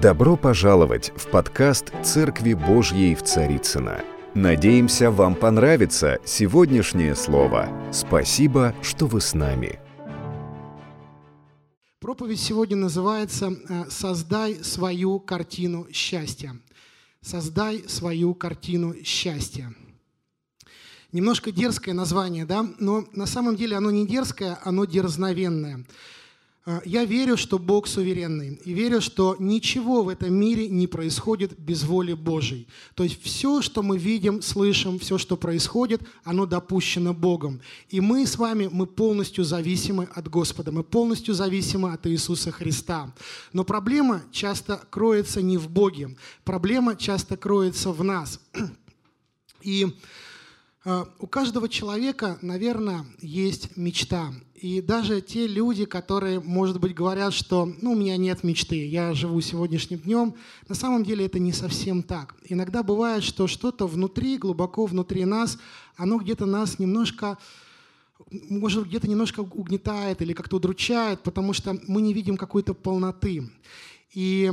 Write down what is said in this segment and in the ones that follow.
Добро пожаловать в подкаст «Церкви Божьей в Царицына. Надеемся, вам понравится сегодняшнее слово. Спасибо, что вы с нами. Проповедь сегодня называется э, «Создай свою картину счастья». «Создай свою картину счастья». Немножко дерзкое название, да, но на самом деле оно не дерзкое, оно дерзновенное – я верю, что Бог суверенный, и верю, что ничего в этом мире не происходит без воли Божьей. То есть все, что мы видим, слышим, все, что происходит, оно допущено Богом. И мы с вами, мы полностью зависимы от Господа, мы полностью зависимы от Иисуса Христа. Но проблема часто кроется не в Боге, проблема часто кроется в нас. И а, у каждого человека, наверное, есть мечта. И даже те люди, которые, может быть, говорят, что ну, у меня нет мечты, я живу сегодняшним днем, на самом деле это не совсем так. Иногда бывает, что что-то внутри, глубоко внутри нас, оно где-то нас немножко может, где-то немножко угнетает или как-то удручает, потому что мы не видим какой-то полноты. И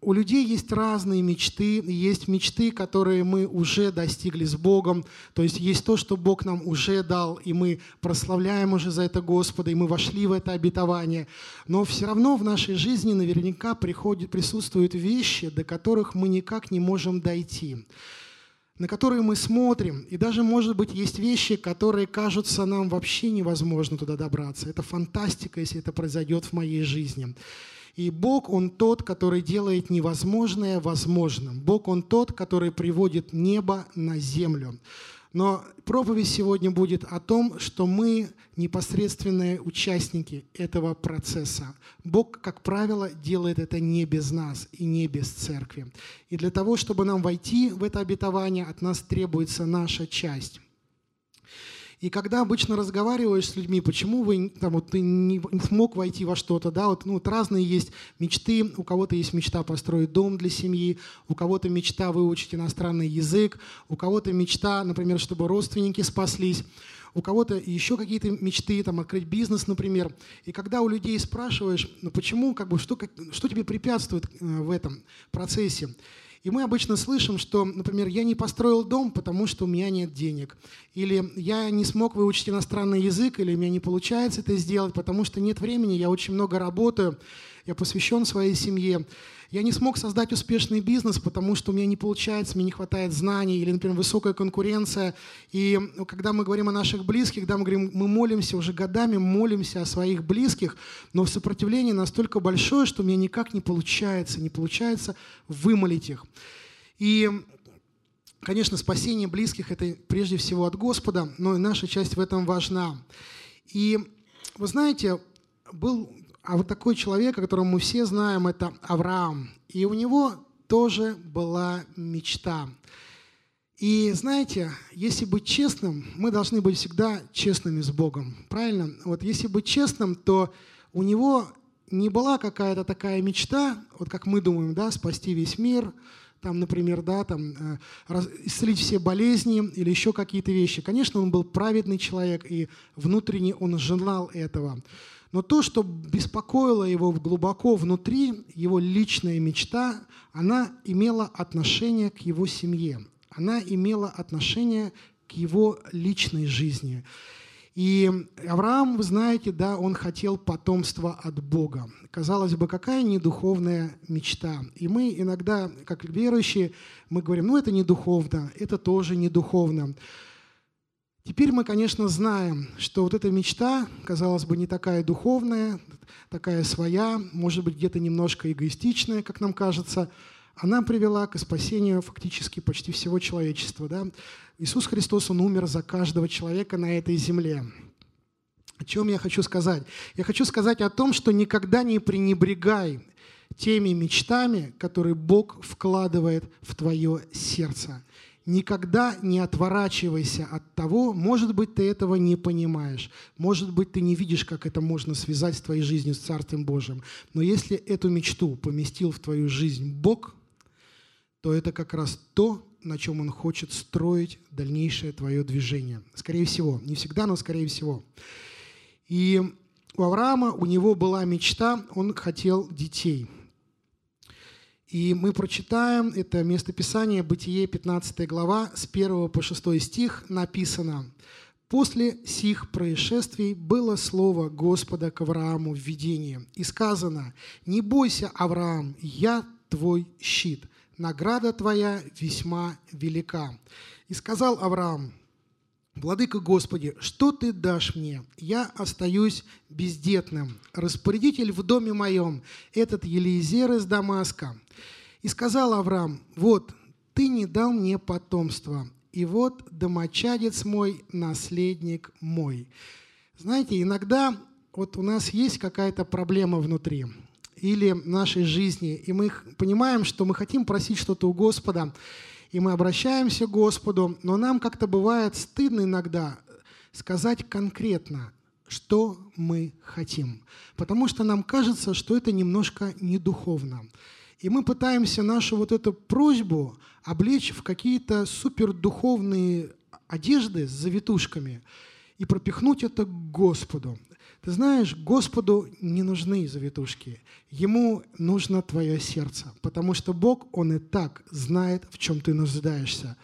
у людей есть разные мечты, есть мечты, которые мы уже достигли с Богом, то есть есть то, что Бог нам уже дал, и мы прославляем уже за это Господа, и мы вошли в это обетование. Но все равно в нашей жизни наверняка приходят, присутствуют вещи, до которых мы никак не можем дойти на которые мы смотрим, и даже, может быть, есть вещи, которые кажутся нам вообще невозможно туда добраться. Это фантастика, если это произойдет в моей жизни. И Бог, Он тот, который делает невозможное возможным. Бог, Он тот, который приводит небо на землю. Но проповедь сегодня будет о том, что мы непосредственные участники этого процесса. Бог, как правило, делает это не без нас и не без церкви. И для того, чтобы нам войти в это обетование, от нас требуется наша часть. И когда обычно разговариваешь с людьми, почему вы там, вот, ты не, смог войти во что-то, да, вот, ну, вот разные есть мечты, у кого-то есть мечта построить дом для семьи, у кого-то мечта выучить иностранный язык, у кого-то мечта, например, чтобы родственники спаслись, у кого-то еще какие-то мечты, там, открыть бизнес, например. И когда у людей спрашиваешь, ну почему, как бы, что, как, что тебе препятствует э, в этом процессе, и мы обычно слышим, что, например, я не построил дом, потому что у меня нет денег. Или я не смог выучить иностранный язык, или у меня не получается это сделать, потому что нет времени, я очень много работаю, я посвящен своей семье. Я не смог создать успешный бизнес, потому что у меня не получается, мне не хватает знаний, или, например, высокая конкуренция. И ну, когда мы говорим о наших близких, да, мы говорим, мы молимся уже годами, молимся о своих близких, но сопротивление настолько большое, что меня никак не получается, не получается вымолить их. И Конечно, спасение близких – это прежде всего от Господа, но и наша часть в этом важна. И вы знаете, был а вот такой человек, о котором мы все знаем, это Авраам. И у него тоже была мечта. И знаете, если быть честным, мы должны быть всегда честными с Богом. Правильно? Вот если быть честным, то у него не была какая-то такая мечта, вот как мы думаем, да, спасти весь мир, там, например, да, там, э, исцелить все болезни или еще какие-то вещи. Конечно, он был праведный человек, и внутренне он желал этого. Но то, что беспокоило его глубоко внутри, его личная мечта, она имела отношение к его семье. Она имела отношение к его личной жизни. И Авраам, вы знаете, да, он хотел потомства от Бога. Казалось бы, какая недуховная мечта. И мы иногда, как верующие, мы говорим, ну это не духовно, это тоже не духовно. Теперь мы, конечно, знаем, что вот эта мечта, казалось бы, не такая духовная, такая своя, может быть, где-то немножко эгоистичная, как нам кажется, она привела к спасению фактически почти всего человечества. Да? Иисус Христос, Он умер за каждого человека на этой земле. О чем я хочу сказать? Я хочу сказать о том, что никогда не пренебрегай теми мечтами, которые Бог вкладывает в твое сердце никогда не отворачивайся от того, может быть, ты этого не понимаешь, может быть, ты не видишь, как это можно связать с твоей жизнью, с Царствием Божьим. Но если эту мечту поместил в твою жизнь Бог, то это как раз то, на чем Он хочет строить дальнейшее твое движение. Скорее всего, не всегда, но скорее всего. И у Авраама, у него была мечта, он хотел детей – И мы прочитаем это местописание Бытие, 15 глава, с 1 по 6 стих написано. «После сих происшествий было слово Господа к Аврааму в видении, и сказано, «Не бойся, Авраам, я твой щит, награда твоя весьма велика». И сказал Авраам, «Владыка Господи, что Ты дашь мне? Я остаюсь бездетным. Распорядитель в доме моем, этот Елизер из Дамаска». И сказал Авраам, «Вот, Ты не дал мне потомства, и вот домочадец мой, наследник мой». Знаете, иногда вот у нас есть какая-то проблема внутри или в нашей жизни, и мы понимаем, что мы хотим просить что-то у Господа, и мы обращаемся к Господу, но нам как-то бывает стыдно иногда сказать конкретно, что мы хотим, потому что нам кажется, что это немножко недуховно. И мы пытаемся нашу вот эту просьбу облечь в какие-то супердуховные одежды с завитушками и пропихнуть это к Господу. Ты знаешь, Господу не нужны завитушки. Ему нужно твое сердце, потому что Бог, Он и так знает, в чем ты нуждаешься.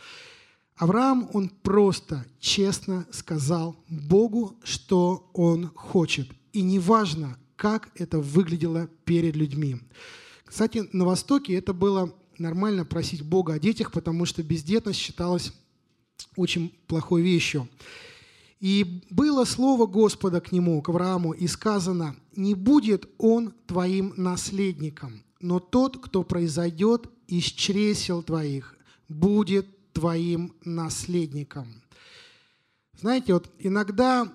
Авраам, он просто честно сказал Богу, что он хочет. И неважно, как это выглядело перед людьми. Кстати, на Востоке это было нормально просить Бога о детях, потому что бездетность считалась очень плохой вещью. И было слово Господа к нему, к Аврааму, и сказано, «Не будет он твоим наследником, но тот, кто произойдет из чресел твоих, будет твоим наследником». Знаете, вот иногда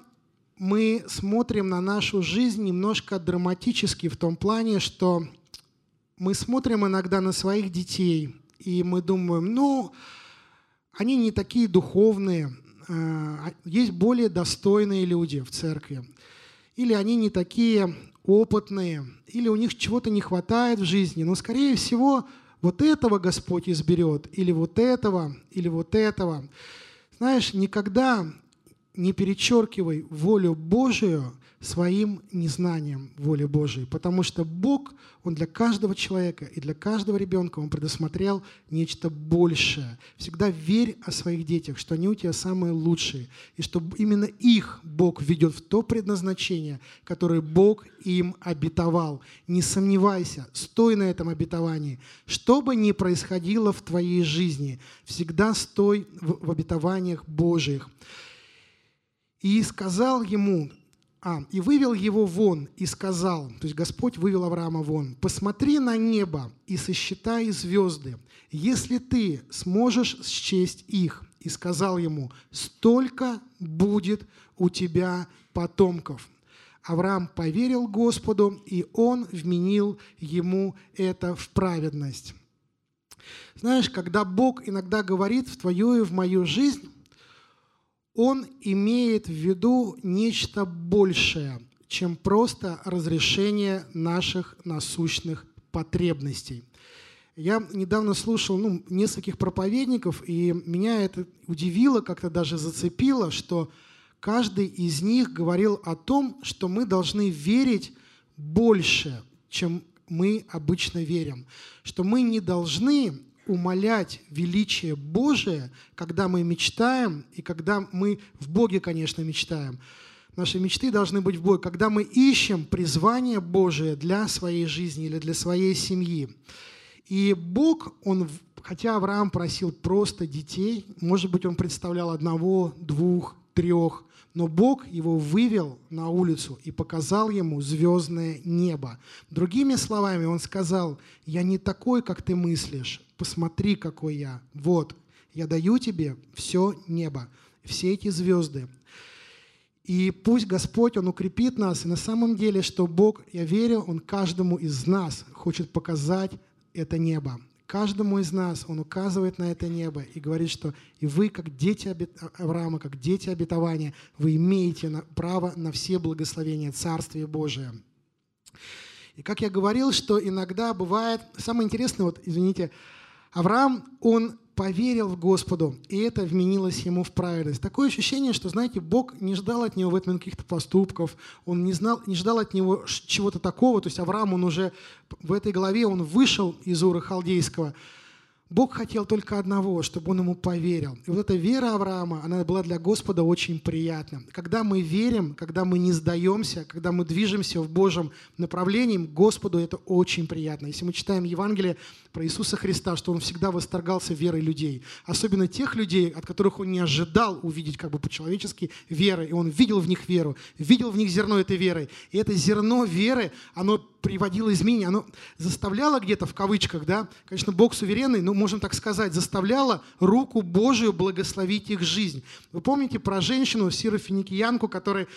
мы смотрим на нашу жизнь немножко драматически в том плане, что мы смотрим иногда на своих детей, и мы думаем, ну, они не такие духовные, есть более достойные люди в церкви, или они не такие опытные, или у них чего-то не хватает в жизни, но, скорее всего, вот этого Господь изберет, или вот этого, или вот этого. Знаешь, никогда не перечеркивай волю Божию своим незнанием воли Божией, потому что Бог, Он для каждого человека и для каждого ребенка, Он предусмотрел нечто большее. Всегда верь о своих детях, что они у тебя самые лучшие, и что именно их Бог ведет в то предназначение, которое Бог им обетовал. Не сомневайся, стой на этом обетовании. Что бы ни происходило в твоей жизни, всегда стой в обетованиях Божьих. И сказал ему, а, и вывел его вон и сказал, то есть Господь вывел Авраама вон, посмотри на небо и сосчитай звезды, если ты сможешь счесть их. И сказал ему, столько будет у тебя потомков. Авраам поверил Господу, и он вменил ему это в праведность. Знаешь, когда Бог иногда говорит в твою и в мою жизнь, он имеет в виду нечто большее, чем просто разрешение наших насущных потребностей. Я недавно слушал ну, нескольких проповедников, и меня это удивило, как-то даже зацепило, что каждый из них говорил о том, что мы должны верить больше, чем мы обычно верим, что мы не должны умолять величие Божие, когда мы мечтаем, и когда мы в Боге, конечно, мечтаем. Наши мечты должны быть в Боге, когда мы ищем призвание Божие для своей жизни или для своей семьи. И Бог, Он, хотя Авраам просил просто детей, может быть, он представлял одного, двух, трех, но Бог его вывел на улицу и показал ему звездное небо. Другими словами, он сказал, я не такой, как ты мыслишь, посмотри, какой я. Вот, я даю тебе все небо, все эти звезды. И пусть Господь, Он укрепит нас. И на самом деле, что Бог, я верю, Он каждому из нас хочет показать это небо. Каждому из нас Он указывает на это небо и говорит, что и вы, как дети Авраама, как дети обетования, вы имеете право на все благословения Царствия Божия. И как я говорил, что иногда бывает, самое интересное, вот, извините, Авраам, он поверил в Господу, и это вменилось ему в праведность. Такое ощущение, что, знаете, Бог не ждал от него в этом каких-то поступков, он не, знал, не ждал от него чего-то такого. То есть Авраам, он уже в этой главе, он вышел из Ура Халдейского – Бог хотел только одного, чтобы он ему поверил. И вот эта вера Авраама, она была для Господа очень приятна. Когда мы верим, когда мы не сдаемся, когда мы движемся в Божьем направлении, Господу это очень приятно. Если мы читаем Евангелие про Иисуса Христа, что Он всегда восторгался верой людей, особенно тех людей, от которых Он не ожидал увидеть как бы по-человечески веры, и Он видел в них веру, видел в них зерно этой веры. И это зерно веры, оно приводило изменения, оно заставляло где-то в кавычках, да, конечно, Бог суверенный, но можем так сказать, заставляло руку Божию благословить их жизнь. Вы помните про женщину, Сирофиникиянку, которая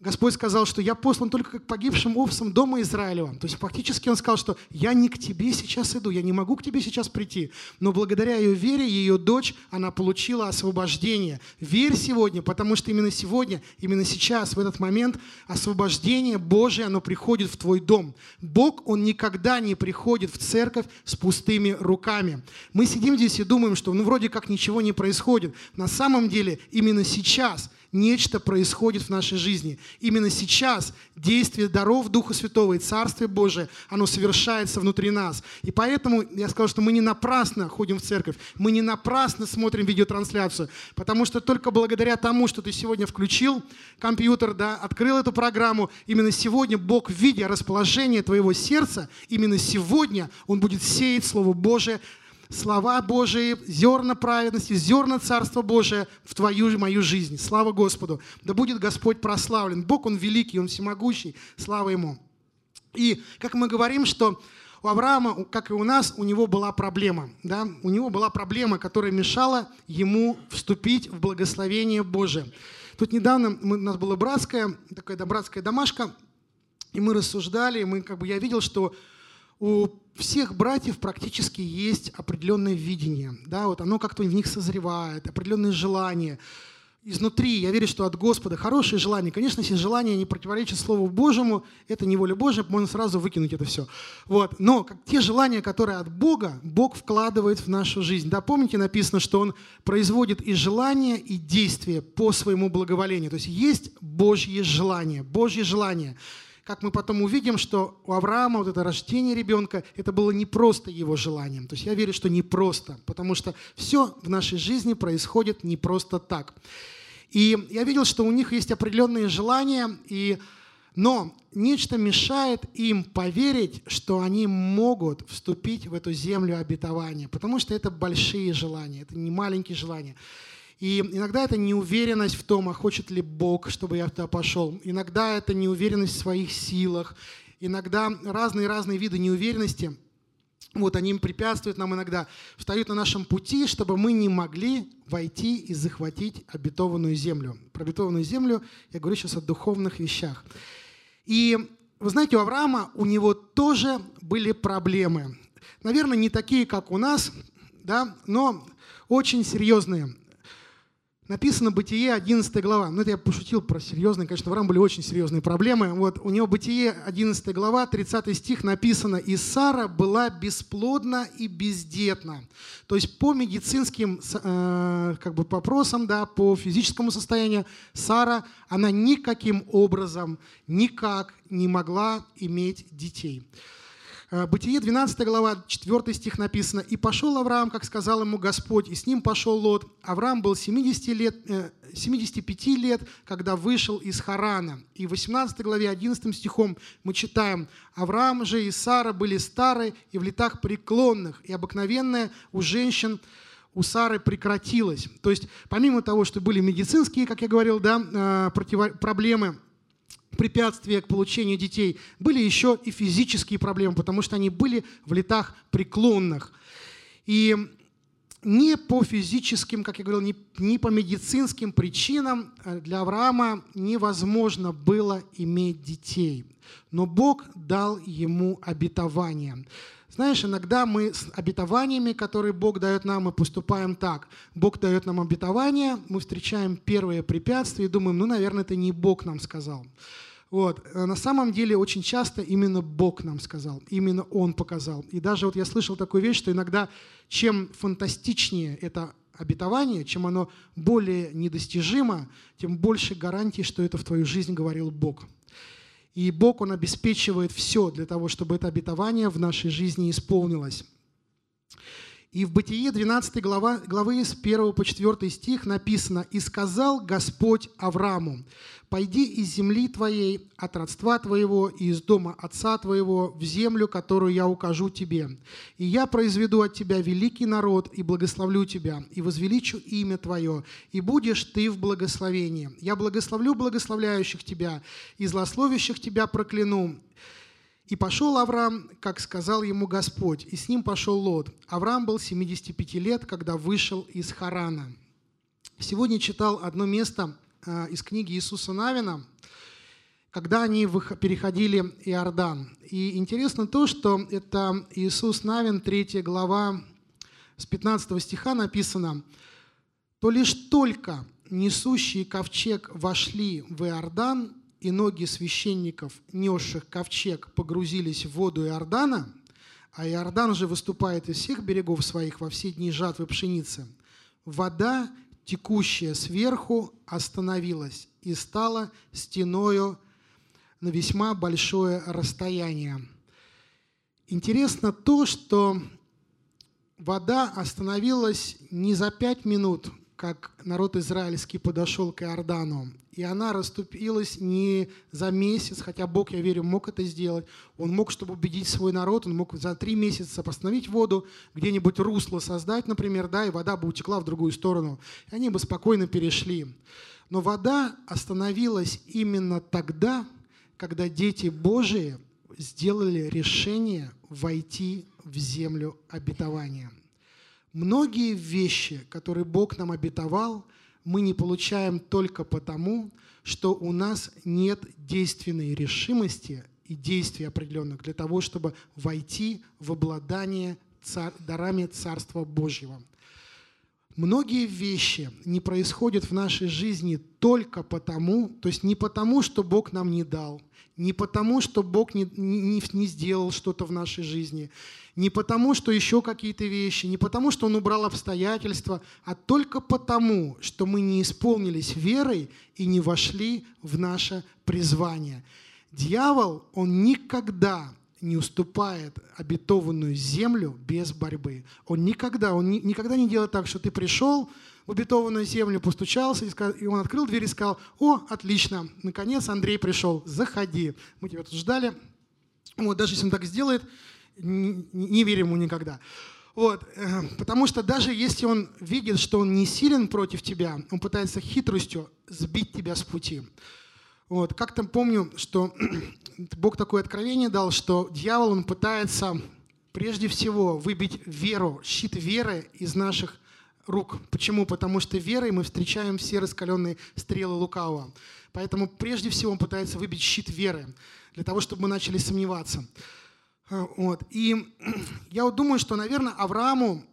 Господь сказал, что я послан только как погибшим овцам дома Израилева. То есть фактически он сказал, что я не к тебе сейчас иду, я не могу к тебе сейчас прийти. Но благодаря ее вере, ее дочь, она получила освобождение. Верь сегодня, потому что именно сегодня, именно сейчас, в этот момент, освобождение Божие, оно приходит в твой дом. Бог, Он никогда не приходит в церковь с пустыми руками. Мы сидим здесь и думаем, что ну вроде как ничего не происходит. На самом деле именно сейчас – нечто происходит в нашей жизни. Именно сейчас действие даров Духа Святого и Царствие Божие, оно совершается внутри нас. И поэтому я сказал, что мы не напрасно ходим в церковь, мы не напрасно смотрим видеотрансляцию, потому что только благодаря тому, что ты сегодня включил компьютер, да, открыл эту программу, именно сегодня Бог, видя расположение твоего сердца, именно сегодня Он будет сеять Слово Божие слова Божии, зерна праведности, зерна Царства Божия в твою и мою жизнь. Слава Господу! Да будет Господь прославлен. Бог, Он великий, Он всемогущий. Слава Ему! И как мы говорим, что у Авраама, как и у нас, у него была проблема. Да? У него была проблема, которая мешала ему вступить в благословение Божие. Тут недавно у нас была братская, такая братская домашка, и мы рассуждали, и мы, как бы, я видел, что у всех братьев практически есть определенное видение, да, вот оно как-то в них созревает, определенные желания. Изнутри я верю, что от Господа хорошие желания. Конечно, если желание не противоречит Слову Божьему, это не воля Божья, можно сразу выкинуть это все. Вот. Но как те желания, которые от Бога, Бог вкладывает в нашу жизнь. Да, помните, написано, что Он производит и желания, и действия по своему благоволению. То есть есть Божье желание, Божье желание – как мы потом увидим, что у Авраама вот это рождение ребенка, это было не просто его желанием. То есть я верю, что не просто, потому что все в нашей жизни происходит не просто так. И я видел, что у них есть определенные желания, и... но нечто мешает им поверить, что они могут вступить в эту землю обетования, потому что это большие желания, это не маленькие желания. И иногда это неуверенность в том, а хочет ли Бог, чтобы я туда пошел. Иногда это неуверенность в своих силах. Иногда разные-разные виды неуверенности, вот они препятствуют нам иногда, встают на нашем пути, чтобы мы не могли войти и захватить обетованную землю. Про обетованную землю я говорю сейчас о духовных вещах. И вы знаете, у Авраама у него тоже были проблемы. Наверное, не такие, как у нас, да, но очень серьезные. Написано Бытие, 11 глава. Ну, это я пошутил про серьезные. Конечно, в Авраам были очень серьезные проблемы. Вот у него Бытие, 11 глава, 30 стих написано. «И Сара была бесплодна и бездетна». То есть по медицинским э, как бы, вопросам, да, по физическому состоянию, Сара, она никаким образом, никак не могла иметь детей. Э, Бытие 12 глава, 4 стих написано. «И пошел Авраам, как сказал ему Господь, и с ним пошел Лот. Авраам был 70 лет, 75 э, лет, когда вышел из Харана». И в 18 главе 11 стихом мы читаем, «Авраам же и Сара были стары и в летах преклонных, и обыкновенная у женщин у Сары прекратилась». То есть помимо того, что были медицинские, как я говорил, да, э, проблемы, препятствия к получению детей, были еще и физические проблемы, потому что они были в летах преклонных. И не по физическим, как я говорил, не, не по медицинским причинам э, для Авраама невозможно было иметь детей. Но Бог дал ему обетование. Знаешь, иногда мы с обетованиями, которые Бог дает нам, мы поступаем так. Бог дает нам обетование, мы встречаем первые препятствия и думаем, ну, наверное, это не Бог нам сказал. Вот. А на самом деле очень часто именно Бог нам сказал, именно Он показал. И даже вот я слышал такую вещь, что иногда чем фантастичнее это обетование, чем оно более недостижимо, тем больше гарантий, что это в твою жизнь говорил Бог. И Бог, Он обеспечивает все для того, чтобы это обетование в нашей жизни исполнилось. И в Бытие 12 глава, главы с 1 по 4 стих написано «И сказал Господь Аврааму, пойди из земли твоей, от родства твоего и из дома отца твоего в землю, которую я укажу тебе. И я произведу от тебя великий народ и благословлю тебя, и возвеличу имя твое, и будешь ты в благословении. Я благословлю благословляющих тебя, и злословящих тебя прокляну, и пошел Авраам, как сказал ему Господь, и с ним пошел Лот. Авраам был 75 лет, когда вышел из Харана. Сегодня читал одно место а, из книги Иисуса Навина, когда они переходили Иордан. И интересно то, что это Иисус Навин, 3 глава, с 15 стиха написано, «То лишь только несущие ковчег вошли в Иордан, и ноги священников, несших ковчег, погрузились в воду Иордана, а Иордан же выступает из всех берегов своих во все дни жатвы пшеницы, вода, текущая сверху, остановилась и стала стеною на весьма большое расстояние. Интересно то, что вода остановилась не за пять минут, как народ израильский подошел к Иордану, и она расступилась не за месяц, хотя Бог, я верю, мог это сделать. Он мог, чтобы убедить свой народ, он мог за три месяца постановить воду, где-нибудь русло создать, например, да, и вода бы утекла в другую сторону, и они бы спокойно перешли. Но вода остановилась именно тогда, когда дети Божии сделали решение войти в землю обетования. Многие вещи, которые Бог нам обетовал – мы не получаем только потому, что у нас нет действенной решимости и действий определенных для того, чтобы войти в обладание цар, дарами Царства Божьего. Многие вещи не происходят в нашей жизни только потому, то есть не потому, что Бог нам не дал, не потому, что Бог не, не, не сделал что-то в нашей жизни, не потому, что еще какие-то вещи, не потому, что Он убрал обстоятельства, а только потому, что мы не исполнились верой и не вошли в наше призвание. Дьявол, он никогда не уступает обетованную землю без борьбы. Он никогда, он ни, никогда не делает так, что ты пришел в обетованную землю, постучался, и, сказал, и он открыл дверь и сказал, о, отлично, наконец Андрей пришел, заходи. Мы тебя тут ждали. Вот, даже если он так сделает, не, не верим ему никогда. Вот, э, потому что даже если он видит, что он не силен против тебя, он пытается хитростью сбить тебя с пути. Вот, как-то помню, что Бог такое откровение дал, что дьявол, он пытается прежде всего выбить веру, щит веры из наших рук. Почему? Потому что верой мы встречаем все раскаленные стрелы лукавого. Поэтому прежде всего он пытается выбить щит веры, для того, чтобы мы начали сомневаться. Э, вот. И я вот думаю, что, наверное, Аврааму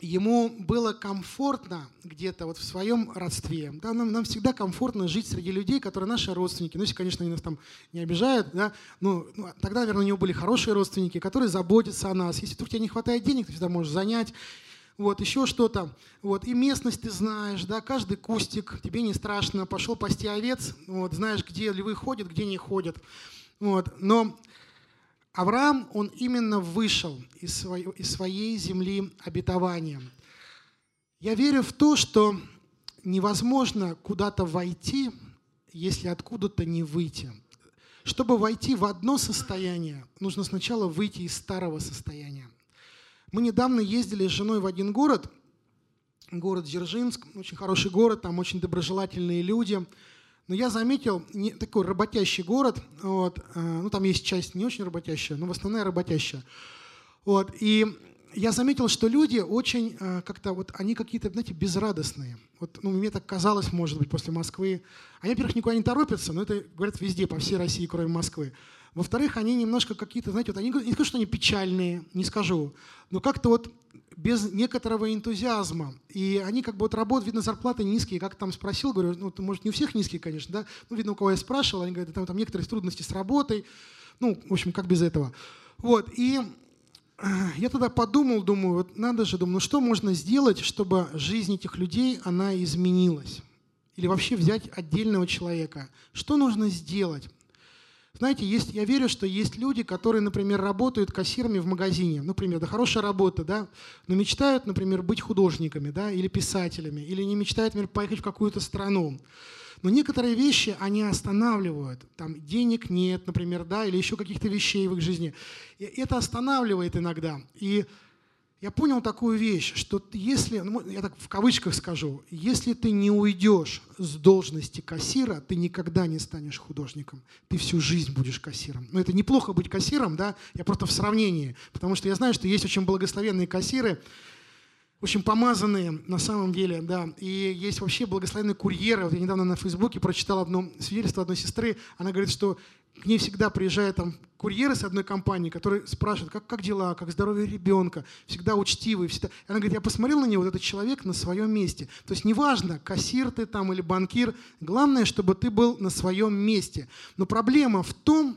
ему было комфортно где-то вот в своем родстве. Да, нам, нам всегда комфортно жить среди людей, которые наши родственники. Ну, если, конечно, они нас там не обижают, да, ну, ну, тогда, наверное, у него были хорошие родственники, которые заботятся о нас. Если вдруг тебе не хватает денег, ты всегда можешь занять. Вот, еще что-то. Вот, и местность ты знаешь, да, каждый кустик, тебе не страшно. Пошел пасти овец, вот, знаешь, где львы ходят, где не ходят. Вот, но Авраам, он именно вышел из своей, из своей земли обетования. Я верю в то, что невозможно куда-то войти, если откуда-то не выйти. Чтобы войти в одно состояние, нужно сначала выйти из старого состояния. Мы недавно ездили с женой в один город, город Дзержинск, очень хороший город, там очень доброжелательные люди – но я заметил не, такой работящий город, вот, э, ну там есть часть не очень работящая, но в основном работящая. Вот, и я заметил, что люди очень э, как-то вот они какие-то, знаете, безрадостные. Вот, ну, мне так казалось, может быть, после Москвы. Они, во-первых, никуда не торопятся, но это говорят везде, по всей России, кроме Москвы. Во-вторых, они немножко какие-то, знаете, вот они не скажу, что они печальные, не скажу, но как-то вот без некоторого энтузиазма. И они как бы вот работают, видно, зарплаты низкие. Как там спросил, говорю, ну, может, не у всех низкие, конечно, да? Ну, видно, у кого я спрашивал, они говорят, там, там некоторые трудности с работой. Ну, в общем, как без этого. Вот, и э, я тогда подумал, думаю, вот надо же, думаю, ну что можно сделать, чтобы жизнь этих людей, она изменилась? Или вообще взять отдельного человека? Что нужно сделать? Знаете, есть, я верю, что есть люди, которые, например, работают кассирами в магазине. Например, да хорошая работа, да, но мечтают, например, быть художниками, да, или писателями, или не мечтают, например, поехать в какую-то страну. Но некоторые вещи они останавливают. Там денег нет, например, да, или еще каких-то вещей в их жизни. И это останавливает иногда. И я понял такую вещь, что если, ну, я так в кавычках скажу, если ты не уйдешь с должности кассира, ты никогда не станешь художником. Ты всю жизнь будешь кассиром. Но это неплохо быть кассиром, да, я просто в сравнении, потому что я знаю, что есть очень благословенные кассиры, очень помазанные на самом деле, да. И есть вообще благословенные курьеры. Вот я недавно на Фейсбуке прочитал одно свидетельство одной сестры. Она говорит, что к ней всегда приезжают там курьеры с одной компании, которые спрашивают, как, как дела, как здоровье ребенка, всегда учтивый. Всегда. И она говорит, я посмотрел на него, вот этот человек на своем месте. То есть неважно, кассир ты там или банкир, главное, чтобы ты был на своем месте. Но проблема в том,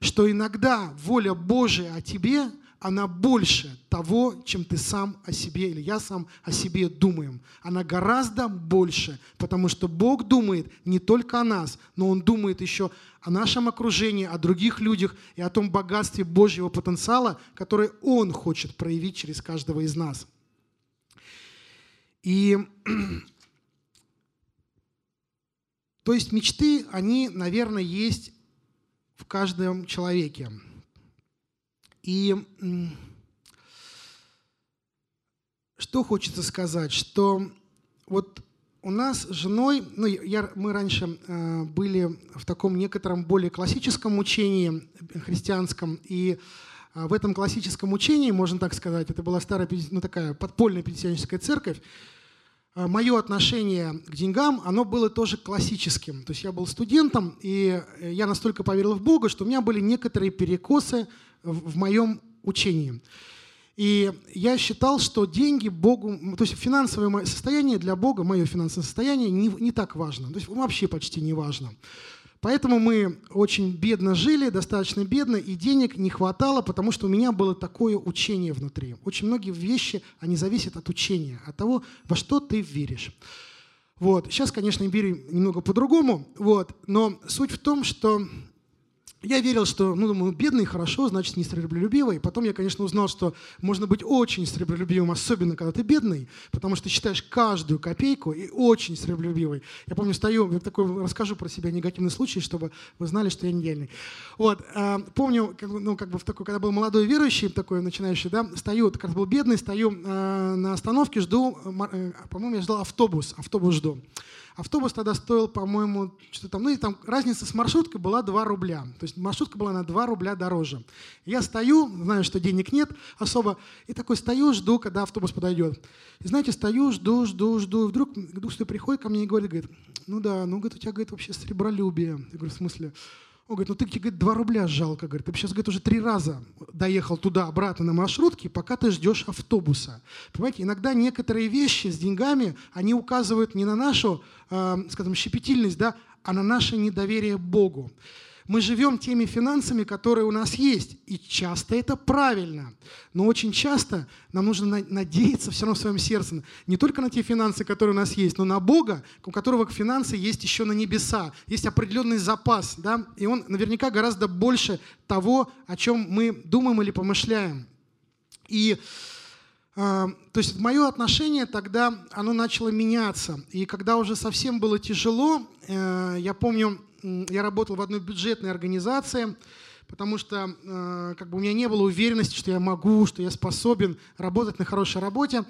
что иногда воля Божия о тебе она больше того, чем ты сам о себе или я сам о себе думаем. Она гораздо больше, потому что Бог думает не только о нас, но Он думает еще о нашем окружении, о других людях и о том богатстве Божьего потенциала, который Он хочет проявить через каждого из нас. И то есть мечты, они, наверное, есть в каждом человеке. И что хочется сказать, что вот у нас с женой, ну, я, мы раньше э, были в таком некотором более классическом учении христианском, и э, в этом классическом учении, можно так сказать, это была старая, ну, такая подпольная пятидесятническая церковь, э, мое отношение к деньгам, оно было тоже классическим. То есть я был студентом, и э, я настолько поверил в Бога, что у меня были некоторые перекосы в моем учении. И я считал, что деньги Богу, то есть финансовое состояние для Бога, мое финансовое состояние не, не так важно, то есть вообще почти не важно. Поэтому мы очень бедно жили, достаточно бедно, и денег не хватало, потому что у меня было такое учение внутри. Очень многие вещи, они зависят от учения, от того, во что ты веришь. Вот. Сейчас, конечно, верю немного по-другому, вот. но суть в том, что я верил, что, ну, думаю, бедный хорошо, значит, не сребролюбивый. Потом я, конечно, узнал, что можно быть очень сребролюбивым, особенно когда ты бедный, потому что считаешь каждую копейку и очень сребролюбивый. Я помню, стою, я такой расскажу про себя негативный случай, чтобы вы знали, что я не идеальный. Вот, а, помню, как, ну, как бы в такой, когда был молодой верующий, такой начинающий, да, стою, когда был бедный, стою а, на остановке, жду, э, по-моему, я ждал автобус, автобус жду. Автобус тогда стоил, по-моему, что там, ну и там разница с маршруткой была 2 рубля. То есть маршрутка была на 2 рубля дороже. Я стою, знаю, что денег нет особо, и такой стою, жду, когда автобус подойдет. И знаете, стою, жду, жду, жду, и вдруг Дух приходит ко мне и говорит, говорит, ну да, ну, говорит, у тебя, говорит, вообще сребролюбие. Я говорю, в смысле? Он говорит, ну ты, говорит, 2 рубля жалко. Говорит, ты сейчас, говорит, уже три раза доехал туда-обратно на маршрутке, пока ты ждешь автобуса. Понимаете, иногда некоторые вещи с деньгами, они указывают не на нашу, э, скажем, щепетильность, да, а на наше недоверие Богу. Мы живем теми финансами, которые у нас есть, и часто это правильно. Но очень часто нам нужно надеяться все равно в своем сердце не только на те финансы, которые у нас есть, но на Бога, у которого финансы есть еще на небеса, есть определенный запас, да? и он наверняка гораздо больше того, о чем мы думаем или помышляем. И а, то есть мое отношение тогда, оно начало меняться. И когда уже совсем было тяжело, э, я помню, я работал в одной бюджетной организации, потому что э, как бы у меня не было уверенности, что я могу, что я способен работать на хорошей работе.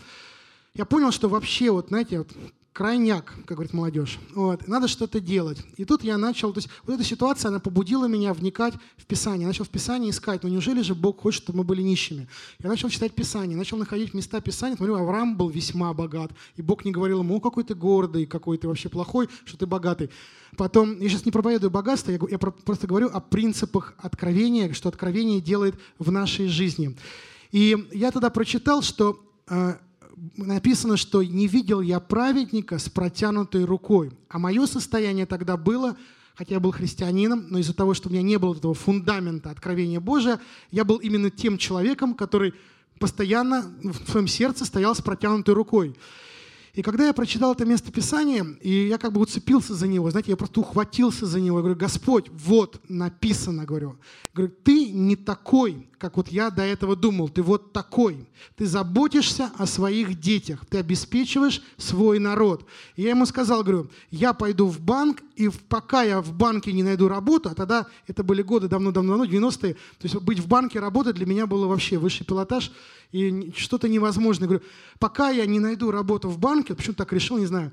Я понял, что вообще, вот, знаете, вот, крайняк, как говорит молодежь. Вот. Надо что-то делать. И тут я начал, то есть вот эта ситуация, она побудила меня вникать в Писание. Я начал в Писании искать, ну неужели же Бог хочет, чтобы мы были нищими? Я начал читать Писание, начал находить места Писания. Смотрю, Авраам был весьма богат. И Бог не говорил ему, какой ты гордый, какой ты вообще плохой, что ты богатый. Потом, я сейчас не проповедую богатство, я, я просто говорю о принципах откровения, что откровение делает в нашей жизни. И я тогда прочитал, что э, написано, что не видел я праведника с протянутой рукой. А мое состояние тогда было, хотя я был христианином, но из-за того, что у меня не было этого фундамента откровения Божия, я был именно тем человеком, который постоянно в своем сердце стоял с протянутой рукой. И когда я прочитал это место Писания, и я как бы уцепился за него, знаете, я просто ухватился за него, я говорю, Господь, вот написано, говорю, говорю, ты не такой, как вот я до этого думал, ты вот такой. Ты заботишься о своих детях, ты обеспечиваешь свой народ. И я ему сказал, говорю, я пойду в банк, и пока я в банке не найду работу, а тогда это были годы давно-давно, 90-е, то есть быть в банке работать для меня было вообще высший пилотаж, и что-то невозможное. Говорю, пока я не найду работу в банке, почему так решил, не знаю,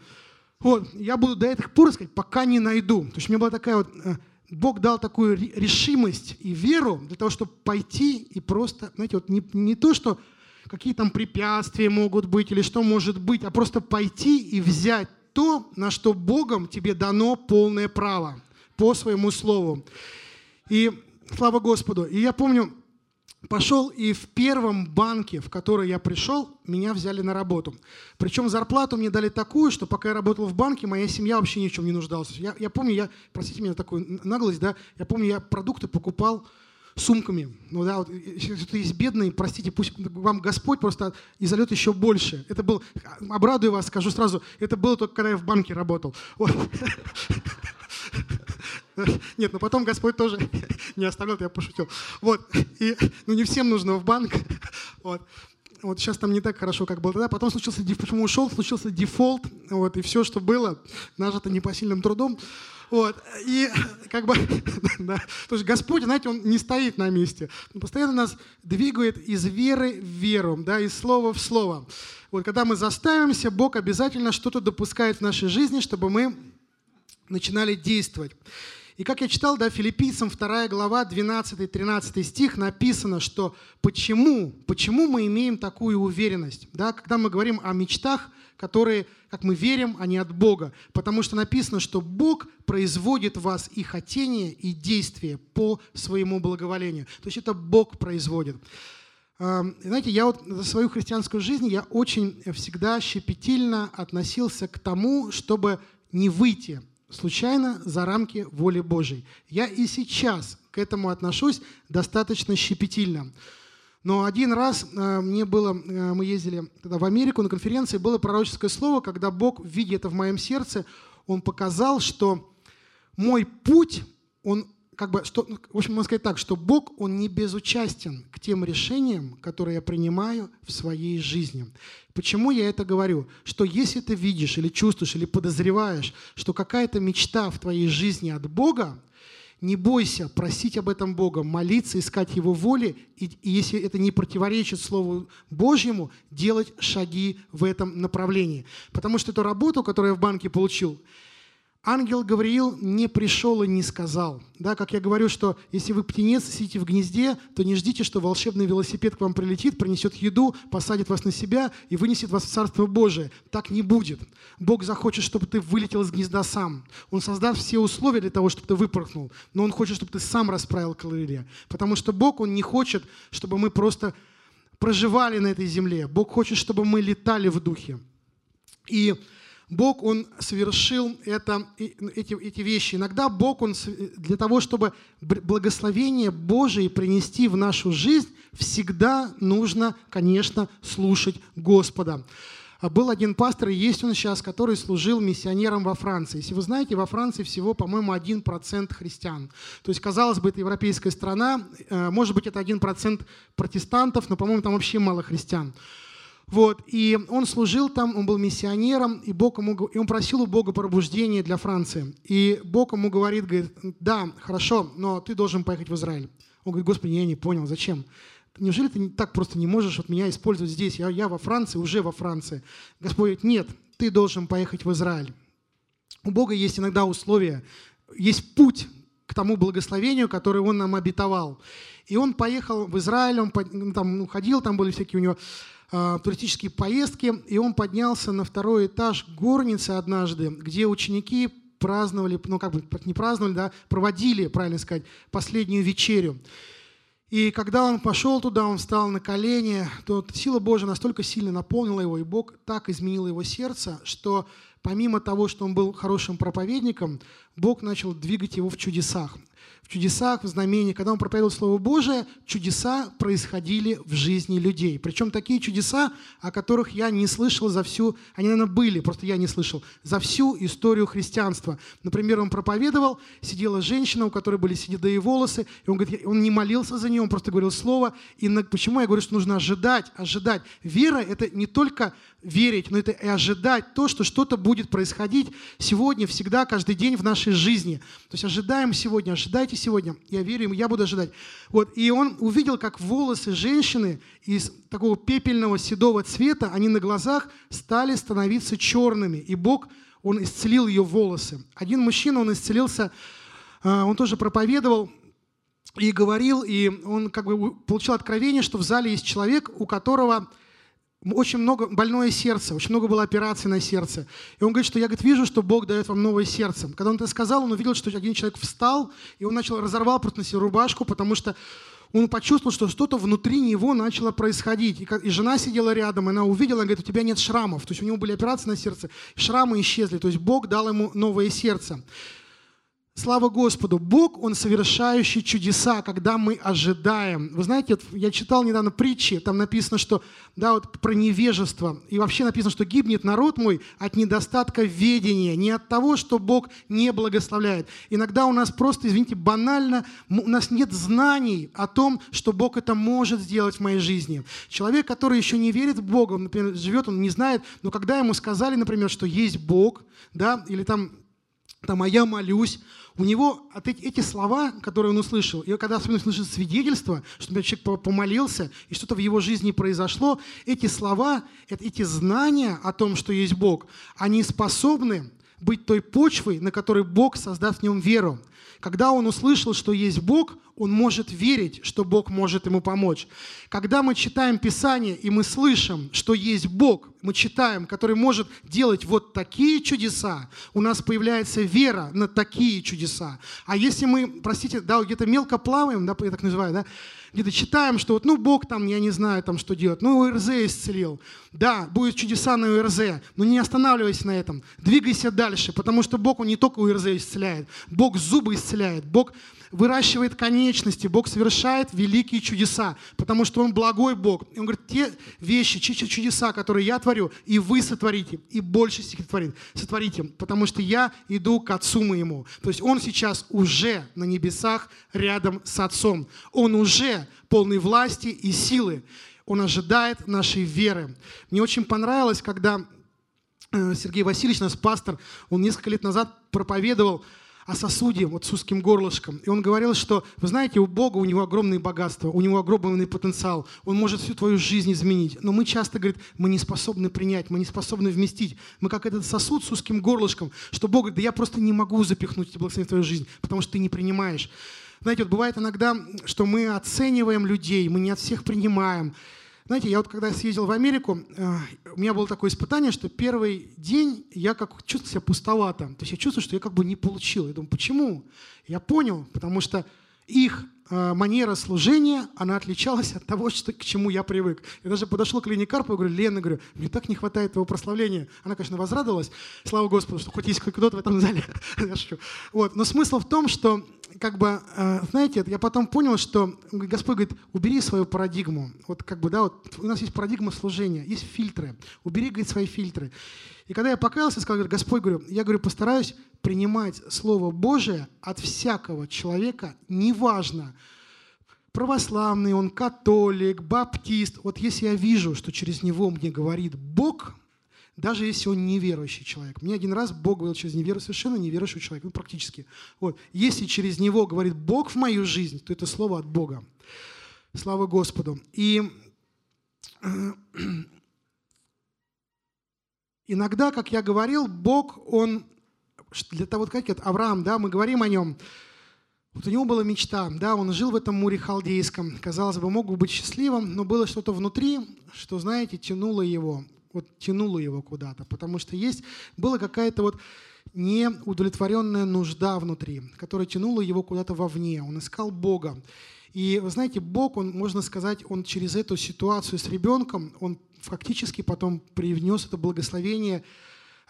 вот, я буду до этих пор искать, пока не найду. То есть меня была такая вот э, Бог дал такую решимость и веру для того, чтобы пойти и просто, знаете, вот не, не то, что какие там препятствия могут быть или что может быть, а просто пойти и взять то, на что Богом тебе дано полное право по своему слову. И слава Господу. И я помню, пошел и в первом банке, в который я пришел, меня взяли на работу. Причем зарплату мне дали такую, что пока я работал в банке, моя семья вообще ни в чем не нуждалась. Я, я помню, я, простите меня такую наглость, да, я помню, я продукты покупал сумками. Ну да, вот, если кто-то есть бедный, простите, пусть вам Господь просто изольет еще больше. Это был, обрадую вас, скажу сразу, это было только когда я в банке работал. Вот. Нет, но потом Господь тоже не оставлял, я пошутил. Вот, и, ну не всем нужно в банк. Вот. Вот сейчас там не так хорошо, как было тогда. Потом случился, почему ушел, случился дефолт, вот, и все, что было, нажито непосильным трудом. Вот, и как бы, да, то есть Господь, знаете, Он не стоит на месте. Он постоянно нас двигает из веры в веру, да, из слова в слово. Вот когда мы заставимся, Бог обязательно что-то допускает в нашей жизни, чтобы мы начинали действовать. И как я читал, да, филиппийцам 2 глава, 12-13 стих написано, что почему, почему мы имеем такую уверенность, да, когда мы говорим о мечтах, которые, как мы верим, они от Бога. Потому что написано, что Бог производит в вас и хотение, и действие по своему благоволению. То есть это Бог производит. Знаете, я вот за свою христианскую жизнь, я очень всегда щепетильно относился к тому, чтобы не выйти случайно за рамки воли Божьей. Я и сейчас к этому отношусь достаточно щепетильно. Но один раз э, мне было, э, мы ездили тогда в Америку на конференции, было пророческое слово, когда Бог, видя это в моем сердце, Он показал, что мой путь, он как бы, что, в общем, можно сказать так, что Бог, Он не безучастен к тем решениям, которые я принимаю в своей жизни. Почему я это говорю? Что если ты видишь или чувствуешь, или подозреваешь, что какая-то мечта в твоей жизни от Бога, не бойся просить об этом Бога, молиться, искать Его воли, и, и если это не противоречит Слову Божьему, делать шаги в этом направлении. Потому что эту работу, которую я в банке получил, Ангел Гавриил не пришел и не сказал. Да, как я говорю, что если вы птенец, сидите в гнезде, то не ждите, что волшебный велосипед к вам прилетит, принесет еду, посадит вас на себя и вынесет вас в Царство Божие. Так не будет. Бог захочет, чтобы ты вылетел из гнезда сам. Он создаст все условия для того, чтобы ты выпорхнул. Но Он хочет, чтобы ты сам расправил крылья. Потому что Бог, Он не хочет, чтобы мы просто проживали на этой земле. Бог хочет, чтобы мы летали в духе. И Бог, Он совершил это, эти, эти вещи. Иногда Бог, Он для того, чтобы благословение Божие принести в нашу жизнь, всегда нужно, конечно, слушать Господа. А был один пастор, есть он сейчас, который служил миссионером во Франции. Если вы знаете, во Франции всего, по-моему, 1% христиан. То есть, казалось бы, это европейская страна, э, может быть, это 1% протестантов, но, по-моему, там вообще мало христиан. Вот, и он служил там, он был миссионером, и, Бог ему, и он просил у Бога пробуждения для Франции. И Бог ему говорит, говорит, да, хорошо, но ты должен поехать в Израиль. Он говорит, Господи, я не понял, зачем? Неужели ты так просто не можешь от меня использовать здесь? Я, я во Франции, уже во Франции. Господь говорит, нет, ты должен поехать в Израиль. У Бога есть иногда условия, есть путь к тому благословению, которое Он нам обетовал. И он поехал в Израиль, он ну, там ну, ходил, там были всякие у него туристические поездки, и он поднялся на второй этаж горницы однажды, где ученики праздновали, ну как бы не праздновали, да, проводили, правильно сказать, последнюю вечерю. И когда он пошел туда, он встал на колени, то сила Божия настолько сильно наполнила его, и Бог так изменил его сердце, что помимо того, что он был хорошим проповедником, Бог начал двигать его в чудесах в чудесах, в знамениях, когда он проповедовал Слово Божие, чудеса происходили в жизни людей. Причем такие чудеса, о которых я не слышал за всю, они, наверное, были, просто я не слышал, за всю историю христианства. Например, он проповедовал, сидела женщина, у которой были седые волосы, и он говорит, он не молился за нее, он просто говорил Слово. И на, почему я говорю, что нужно ожидать, ожидать? Вера – это не только верить, но это и ожидать то, что что-то будет происходить сегодня, всегда, каждый день в нашей жизни. То есть ожидаем сегодня, ожидайте сегодня. Я верю ему, я буду ожидать. Вот. И он увидел, как волосы женщины из такого пепельного седого цвета, они на глазах стали становиться черными. И Бог, он исцелил ее волосы. Один мужчина, он исцелился, а, он тоже проповедовал, и говорил, и он как бы получил откровение, что в зале есть человек, у которого очень много, больное сердце, очень много было операций на сердце. И он говорит, что я говорит, вижу, что Бог дает вам новое сердце. Когда он это сказал, он увидел, что один человек встал, и он начал, разорвал просто на себе рубашку, потому что он почувствовал, что что-то внутри него начало происходить. И, и жена сидела рядом, она увидела, говорит, у тебя нет шрамов. То есть у него были операции на сердце, шрамы исчезли. То есть Бог дал ему новое сердце. Слава Господу! Бог, Он совершающий чудеса, когда мы ожидаем. Вы знаете, я читал недавно притчи, там написано, что, да, вот про невежество. И вообще написано, что гибнет народ мой от недостатка ведения, не от того, что Бог не благословляет. Иногда у нас просто, извините, банально, у нас нет знаний о том, что Бог это может сделать в моей жизни. Человек, который еще не верит в Бога, например, живет, он не знает, но когда ему сказали, например, что есть Бог, да, или там, там, а я молюсь, у него от эти, эти слова, которые он услышал, и когда особенно слышит свидетельство, что например, человек помолился, и что-то в его жизни произошло, эти слова, эти знания о том, что есть Бог, они способны быть той почвой, на которой Бог создаст в нем веру. Когда он услышал, что есть Бог, он может верить, что Бог может ему помочь. Когда мы читаем Писание и мы слышим, что есть Бог, мы читаем, который может делать вот такие чудеса, у нас появляется вера на такие чудеса. А если мы, простите, да, где-то мелко плаваем, да, я так называю, да, где-то читаем, что вот, ну, Бог там, я не знаю, там, что делать, ну, ОРЗ исцелил. Да, будет чудеса на ОРЗ, но не останавливайся на этом. Двигайся дальше, потому что Бог, Он не только ОРЗ исцеляет, Бог зубы исцеляет, Бог выращивает конечности, Бог совершает великие чудеса, потому что Он благой Бог. И Он говорит, те вещи, чудеса, которые я творю, и вы сотворите, и больше сотворит, сотворите, потому что я иду к Отцу моему. То есть Он сейчас уже на небесах рядом с Отцом. Он уже полный власти и силы. Он ожидает нашей веры. Мне очень понравилось, когда э, Сергей Васильевич, наш пастор, он несколько лет назад проповедовал о сосуде вот с узким горлышком. И он говорил, что, вы знаете, у Бога, у него огромные богатства, у него огромный потенциал, он может всю твою жизнь изменить. Но мы часто, говорит, мы не способны принять, мы не способны вместить. Мы как этот сосуд с узким горлышком, что Бог говорит, да я просто не могу запихнуть эти благословения в твою жизнь, потому что ты не принимаешь. Знаете, вот бывает иногда, что мы оцениваем людей, мы не от всех принимаем. Знаете, я вот когда съездил в Америку, э, у меня было такое испытание, что первый день я как чувствовал себя пустовато. То есть я чувствую, что я как бы не получил. Я думаю, почему? Я понял, потому что их манера служения, она отличалась от того, что, к чему я привык. Я даже подошел к Лене Карповой, говорю, Лена, говорю, мне так не хватает твоего прославления. Она, конечно, возрадовалась, слава Господу, что хоть есть кто-то в этом зале. вот. Но смысл в том, что как бы, э, знаете, я потом понял, что Господь говорит, убери свою парадигму. Вот как бы, да, вот у нас есть парадигма служения, есть фильтры. Убери, говорит, свои фильтры. И когда я покаялся, сказал, говорит, Господь, говорю, я говорю, постараюсь принимать Слово Божие от всякого человека, неважно, православный он, католик, баптист. Вот если я вижу, что через него мне говорит Бог – даже если он неверующий человек. Мне один раз Бог говорил через неверующего, совершенно неверующего человека, ну практически. Вот. Если через него говорит Бог в мою жизнь, то это слово от Бога. Слава Господу. И, иногда, как я говорил, Бог, Он, для того, как вот Авраам, да, мы говорим о нем, вот у него была мечта, да, он жил в этом море халдейском, казалось бы, мог бы быть счастливым, но было что-то внутри, что, знаете, тянуло его, вот тянуло его куда-то, потому что есть, была какая-то вот неудовлетворенная нужда внутри, которая тянула его куда-то вовне, он искал Бога. И вы знаете, Бог, он, можно сказать, он через эту ситуацию с ребенком, он фактически потом привнес это благословение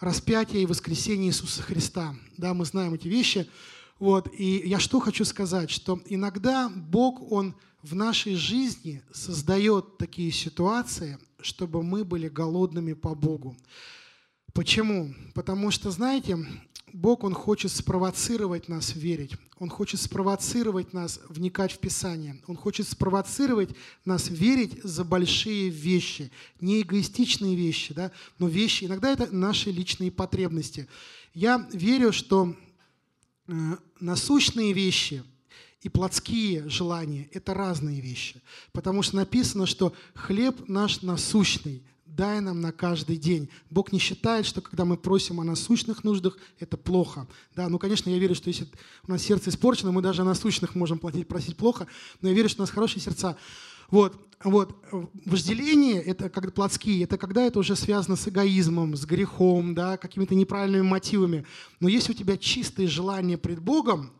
распятия и воскресения Иисуса Христа. Да, мы знаем эти вещи. Вот. И я что хочу сказать, что иногда Бог, Он в нашей жизни создает такие ситуации, чтобы мы были голодными по Богу. Почему? Потому что, знаете, Бог, Он хочет спровоцировать нас верить. Он хочет спровоцировать нас вникать в Писание. Он хочет спровоцировать нас верить за большие вещи. Не эгоистичные вещи, да, но вещи. Иногда это наши личные потребности. Я верю, что насущные вещи и плотские желания – это разные вещи. Потому что написано, что хлеб наш насущный – дай нам на каждый день. Бог не считает, что когда мы просим о насущных нуждах, это плохо. Да, ну, конечно, я верю, что если у нас сердце испорчено, мы даже о насущных можем платить, просить плохо, но я верю, что у нас хорошие сердца. Вот, вот. Вожделение, это как плотские, это когда это уже связано с эгоизмом, с грехом, да, какими-то неправильными мотивами. Но если у тебя чистые желания пред Богом,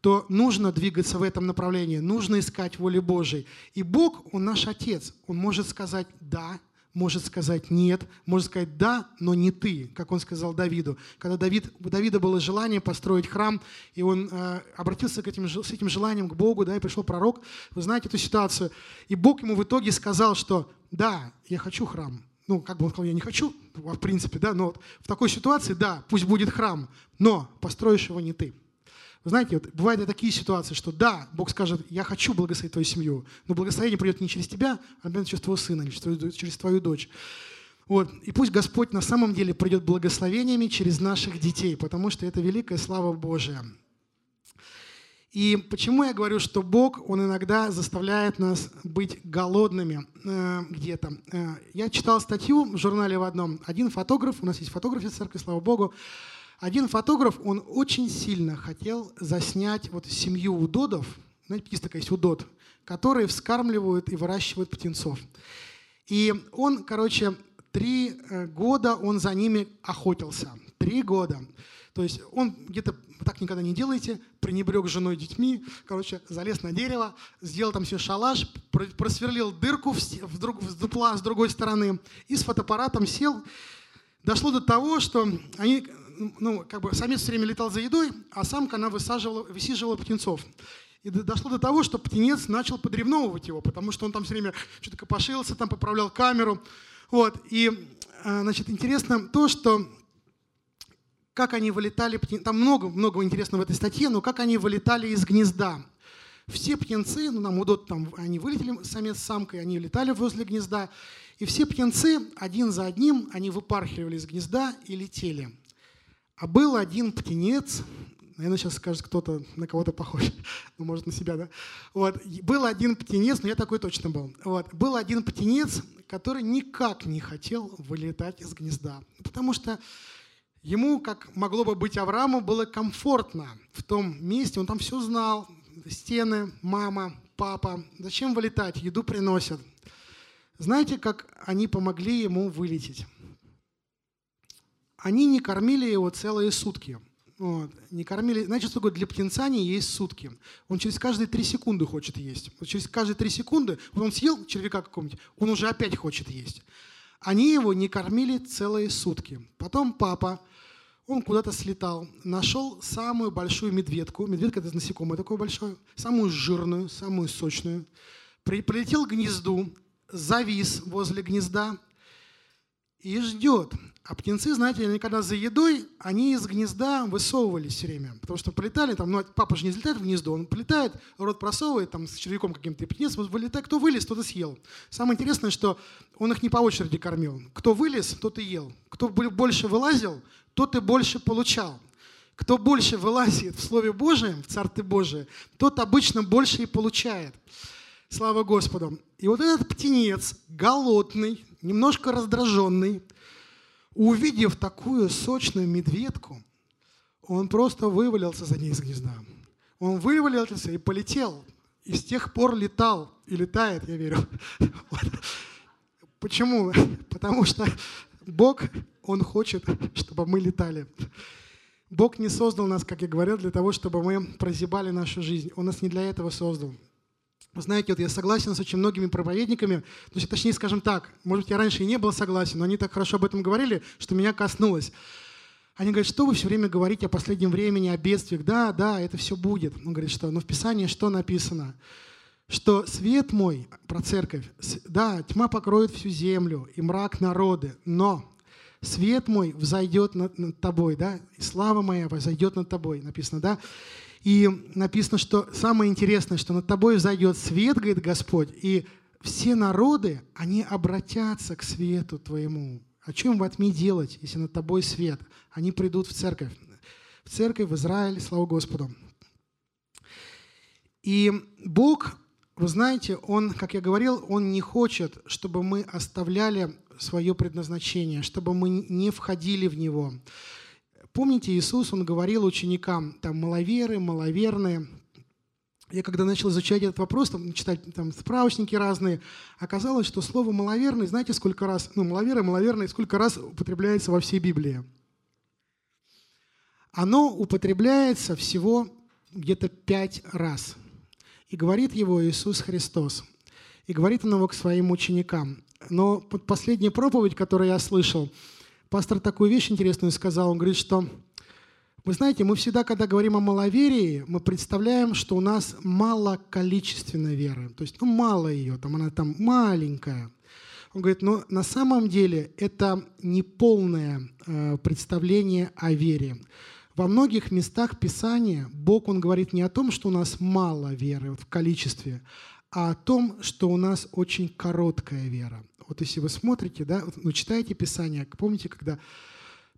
то нужно двигаться в этом направлении, нужно искать воли Божией. И Бог, Он наш Отец, Он может сказать «да», может сказать «нет», может сказать «да», но не ты», как он сказал Давиду. Когда Давид, у Давида было желание построить храм, и он э, обратился к этим, с этим желанием к Богу, да, и пришел пророк, вы знаете эту ситуацию. И Бог ему в итоге сказал, что «да, я хочу храм». Ну, как бы он сказал, я не хочу, в принципе, да, но вот в такой ситуации, да, пусть будет храм, но построишь его не ты. Знаете, вот бывают и такие ситуации, что да, Бог скажет, я хочу благословить твою семью, но благословение придет не через тебя, а через твоего сына, через твою, через твою дочь. Вот. И пусть Господь на самом деле придет благословениями через наших детей, потому что это великая слава Божия. И почему я говорю, что Бог, Он иногда заставляет нас быть голодными э, где-то. Э, я читал статью в журнале в одном. Один фотограф, у нас есть фотограф из церкви, слава Богу, один фотограф, он очень сильно хотел заснять вот семью удодов, знаете, есть такая есть удод, которые вскармливают и выращивают птенцов. И он, короче, три э, года он за ними охотился. Три года. То есть он где-то, так никогда не делайте, пренебрег женой, детьми, короче, залез на дерево, сделал там себе шалаш, просверлил дырку в, в, в дупла с другой стороны и с фотоаппаратом сел. Дошло до того, что они ну, как бы самец все время летал за едой, а самка, она высаживала, высиживала птенцов. И дошло до того, что птенец начал подревновывать его, потому что он там все время что-то копошился, там поправлял камеру. Вот. И, а, значит, интересно то, что как они вылетали, там много-много интересного в этой статье, но как они вылетали из гнезда. Все птенцы, ну, нам удот, там, они вылетели, самец с самкой, они летали возле гнезда, и все птенцы один за одним, они выпархивали из гнезда и летели. А был один птенец, наверное, сейчас скажет кто-то, на кого-то похож, ну, может, на себя, да? Вот, был один птенец, но я такой точно был. Вот, был один птенец, который никак не хотел вылетать из гнезда, потому что ему, как могло бы быть Аврааму, было комфортно в том месте, он там все знал, стены, мама, папа, зачем вылетать, еду приносят. Знаете, как они помогли ему вылететь? Они не кормили его целые сутки. Вот. Не кормили. Знаете, что такое для птенца не есть сутки? Он через каждые три секунды хочет есть. Вот через каждые три секунды, он съел червяка какого-нибудь, он уже опять хочет есть. Они его не кормили целые сутки. Потом папа, он куда-то слетал, нашел самую большую медведку, медведка это насекомое такое большое, самую жирную, самую сочную, прилетел к гнезду, завис возле гнезда и ждет. А птенцы, знаете, они когда за едой, они из гнезда высовывались все время. Потому что полетали, там, ну, папа же не взлетает в гнездо, он полетает, рот просовывает, там, с червяком каким-то, и птенец вылетает, кто вылез, тот и съел. Самое интересное, что он их не по очереди кормил. Кто вылез, тот и ел. Кто больше вылазил, тот и больше получал. Кто больше вылазит в Слове Божьем, в Царстве Божие, тот обычно больше и получает. Слава Господу. И вот этот птенец, голодный, немножко раздраженный, увидев такую сочную медведку, он просто вывалился за ней из гнезда. Он вывалился и полетел. И с тех пор летал. И летает, я верю. Почему? Потому что Бог, Он хочет, чтобы мы летали. Бог не создал нас, как я говорил, для того, чтобы мы прозябали нашу жизнь. Он нас не для этого создал. Знаете, вот я согласен с очень многими проповедниками, то есть, точнее, скажем так, может я раньше и не был согласен, но они так хорошо об этом говорили, что меня коснулось. Они говорят, что вы все время говорите о последнем времени, о бедствиях. Да, да, это все будет. Он говорит, что, но в Писании что написано? Что свет мой, про церковь, да, тьма покроет всю землю и мрак народы, но свет мой взойдет над, над тобой, да, и слава моя взойдет над тобой, написано, да. И написано, что самое интересное, что над тобой взойдет свет, говорит Господь, и все народы, они обратятся к свету твоему. О чем во тьме делать, если над тобой свет? Они придут в церковь. В церковь, в Израиль, слава Господу. И Бог, вы знаете, Он, как я говорил, Он не хочет, чтобы мы оставляли свое предназначение, чтобы мы не входили в него. Помните, Иисус, Он говорил ученикам, там, маловеры, маловерные. Я когда начал изучать этот вопрос, там, читать там, справочники разные, оказалось, что слово «маловерный», знаете, сколько раз, ну, маловеры, маловерные, сколько раз употребляется во всей Библии? Оно употребляется всего где-то пять раз. И говорит его Иисус Христос. И говорит он его к своим ученикам. Но под последняя проповедь, которую я слышал, пастор такую вещь интересную сказал. Он говорит, что вы знаете, мы всегда, когда говорим о маловерии, мы представляем, что у нас мало количественной веры. То есть, ну, мало ее, там она там маленькая. Он говорит, но на самом деле это неполное э, представление о вере. Во многих местах Писания Бог, Он говорит не о том, что у нас мало веры в количестве, а о том, что у нас очень короткая вера. Вот если вы смотрите, да, ну, читаете Писание, помните, когда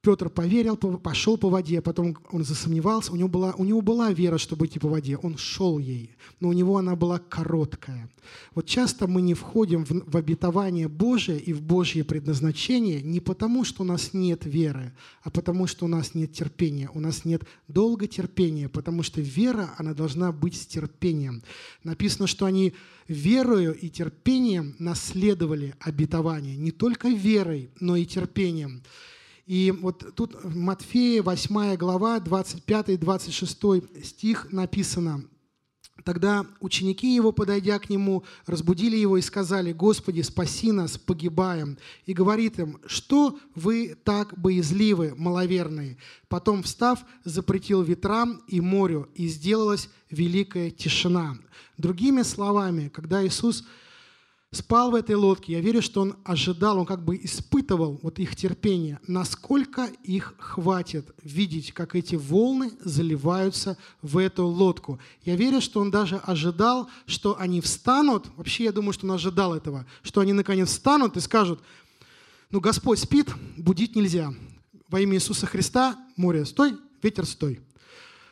Петр поверил, пошел по воде, потом он засомневался, у него, была, у него была вера, чтобы идти по воде, он шел ей, но у него она была короткая. Вот часто мы не входим в, в обетование Божие и в Божье предназначение не потому, что у нас нет веры, а потому, что у нас нет терпения, у нас нет долготерпения, потому что вера, она должна быть с терпением. Написано, что они верою и терпением наследовали обетование, не только верой, но и терпением. И вот тут в Матфея 8 глава, 25-26 стих написано. Тогда ученики его, подойдя к нему, разбудили его и сказали, «Господи, спаси нас, погибаем!» И говорит им, «Что вы так боязливы, маловерные?» Потом, встав, запретил ветрам и морю, и сделалась великая тишина. Другими словами, когда Иисус спал в этой лодке, я верю, что он ожидал, он как бы испытывал вот их терпение, насколько их хватит видеть, как эти волны заливаются в эту лодку. Я верю, что он даже ожидал, что они встанут, вообще я думаю, что он ожидал этого, что они наконец встанут и скажут, ну Господь спит, будить нельзя. Во имя Иисуса Христа, море, стой, ветер, стой.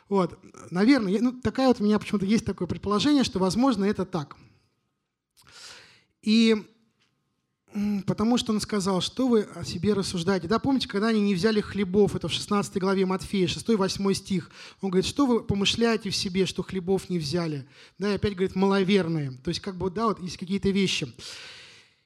Вот, наверное, ну, такая вот у меня почему-то есть такое предположение, что, возможно, это так – и потому что он сказал, что вы о себе рассуждаете. Да, помните, когда они не взяли хлебов, это в 16 главе Матфея, 6-8 стих, он говорит, что вы помышляете в себе, что хлебов не взяли. Да, и опять говорит, маловерные. То есть, как бы, да, вот есть какие-то вещи.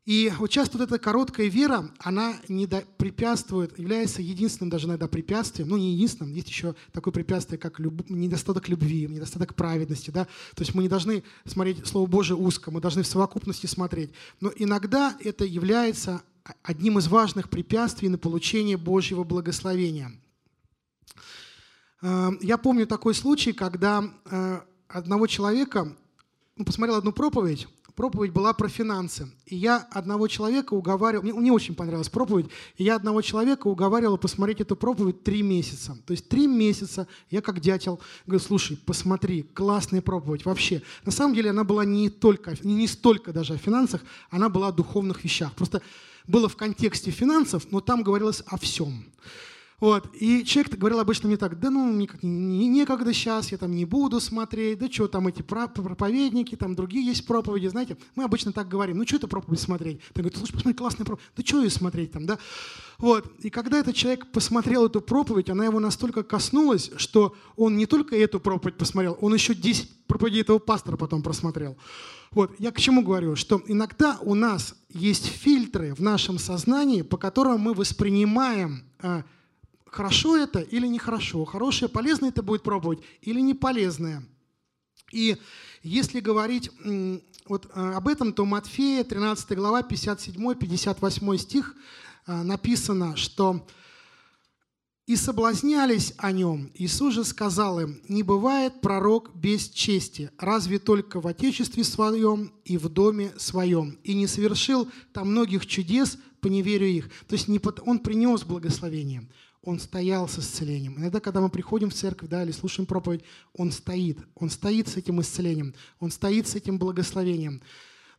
И вот часто вот эта короткая вера, она не препятствует, является единственным даже иногда препятствием, ну не единственным, есть еще такое препятствие, как люб, недостаток любви, недостаток праведности, да, то есть мы не должны смотреть Слово Божие узко, мы должны в совокупности смотреть, но иногда это является одним из важных препятствий на получение Божьего благословения. Э, я помню такой случай, когда э, одного человека, ну, посмотрел одну проповедь, проповедь была про финансы. И я одного человека уговаривал, мне, мне очень понравилась проповедь, и я одного человека уговаривал посмотреть эту проповедь три месяца. То есть три месяца я как дятел говорю, слушай, посмотри, классная проповедь вообще. На самом деле она была не только, не, не столько даже о финансах, она была о духовных вещах. Просто было в контексте финансов, но там говорилось о всем. Вот. И человек говорил обычно мне так, да ну, мне как, не, некогда сейчас, я там не буду смотреть, да что там эти проповедники, там другие есть проповеди, знаете. Мы обычно так говорим, ну что это проповедь смотреть? Ты говоришь, слушай, посмотри, классная проповедь. Да что ее смотреть там, да? Вот. И когда этот человек посмотрел эту проповедь, она его настолько коснулась, что он не только эту проповедь посмотрел, он еще 10 проповедей этого пастора потом просмотрел. Вот. Я к чему говорю? Что иногда у нас есть фильтры в нашем сознании, по которым мы воспринимаем а, хорошо это или нехорошо, хорошее, полезное это будет пробовать или не полезное. И если говорить вот э, об этом, то Матфея, 13 глава, 57-58 стих э, написано, что «И соблазнялись о нем. Иисус же сказал им, не бывает пророк без чести, разве только в отечестве своем и в доме своем. И не совершил там многих чудес по неверию их». То есть он принес благословение он стоял с исцелением. Иногда, когда мы приходим в церковь да, или слушаем проповедь, он стоит. Он стоит с этим исцелением, он стоит с этим благословением.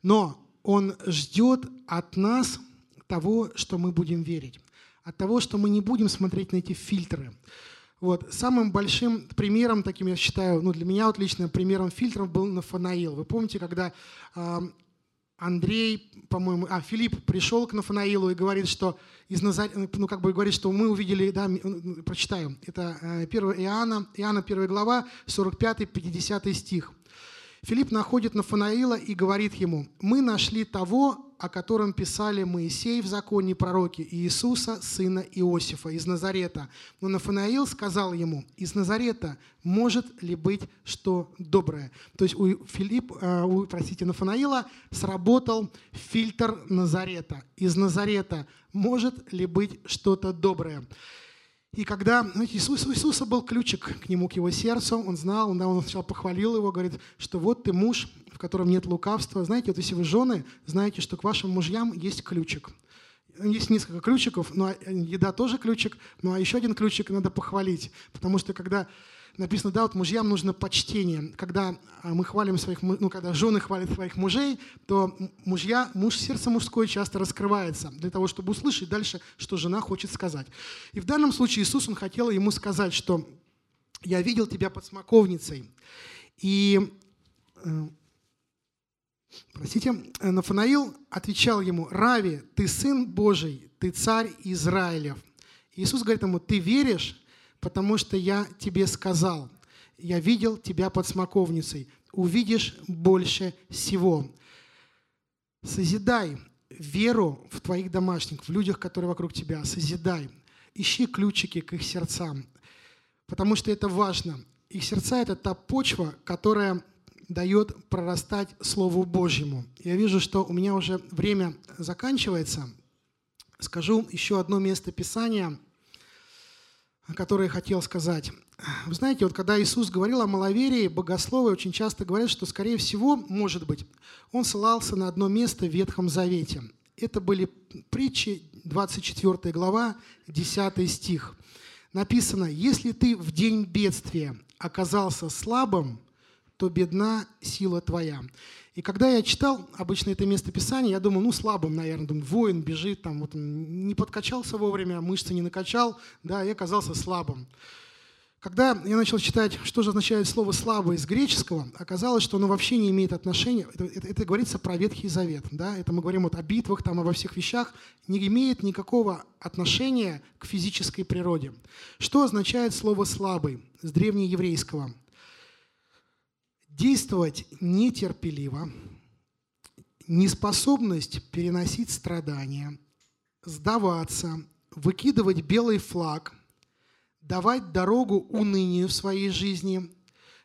Но он ждет от нас того, что мы будем верить, от того, что мы не будем смотреть на эти фильтры. Вот. Самым большим примером, таким я считаю, ну для меня вот лично примером фильтров был Нафанаил. Вы помните, когда э, Андрей, по-моему, а, Филипп пришел к Нафанаилу и говорит, что из Назар... ну, как бы говорит, что мы увидели, да, прочитаем, это 1 э, Иоанна, Иоанна 1 глава, 45-50 стих. Филипп находит Нафанаила и говорит ему, мы нашли того, о котором писали Моисей в законе пророки, Иисуса, сына Иосифа, из Назарета. Но Нафанаил сказал ему, из Назарета может ли быть что доброе? То есть у, Филипп, э, у простите, Нафанаила сработал фильтр Назарета. Из Назарета может ли быть что-то доброе? И когда знаете, Иисус, у Иисуса был ключик к нему, к его сердцу, он знал, он, он сначала похвалил его, говорит, что вот ты муж, в котором нет лукавства. Знаете, вот если вы жены, знаете, что к вашим мужьям есть ключик. Есть несколько ключиков, но еда тоже ключик, а еще один ключик надо похвалить. Потому что когда написано, да, вот мужьям нужно почтение. Когда а, мы хвалим своих, ну, когда жены хвалят своих мужей, то мужья, муж, сердце мужское часто раскрывается для того, чтобы услышать дальше, что жена хочет сказать. И в данном случае Иисус, Он хотел ему сказать, что «Я видел тебя под смоковницей». И э, Простите, Нафанаил отвечал ему, «Рави, ты сын Божий, ты царь Израилев». Иисус говорит ему, «Ты веришь, потому что я тебе сказал, я видел тебя под смоковницей, увидишь больше всего. Созидай веру в твоих домашних, в людях, которые вокруг тебя, созидай. Ищи ключики к их сердцам, потому что это важно. Их сердца – это та почва, которая дает прорастать Слову Божьему. Я вижу, что у меня уже время заканчивается. Скажу еще одно место Писания – которые хотел сказать. Вы знаете, вот когда Иисус говорил о маловерии, богословы очень часто говорят, что, скорее всего, может быть, он ссылался на одно место в Ветхом Завете. Это были притчи, 24 глава, 10 стих. Написано, «Если ты в день бедствия оказался слабым, то бедна сила твоя». И когда я читал обычно это место Писания, я думал, ну, слабым, наверное, думаю, воин бежит, там, вот, не подкачался вовремя, мышцы не накачал, да, и оказался слабым. Когда я начал читать, что же означает слово «слабый» из греческого, оказалось, что оно вообще не имеет отношения, это, это, это говорится про Ветхий Завет, да, это мы говорим вот о битвах, там, обо всех вещах, не имеет никакого отношения к физической природе. Что означает слово «слабый» с древнееврейского? Действовать нетерпеливо, неспособность переносить страдания, сдаваться, выкидывать белый флаг, давать дорогу унынию в своей жизни,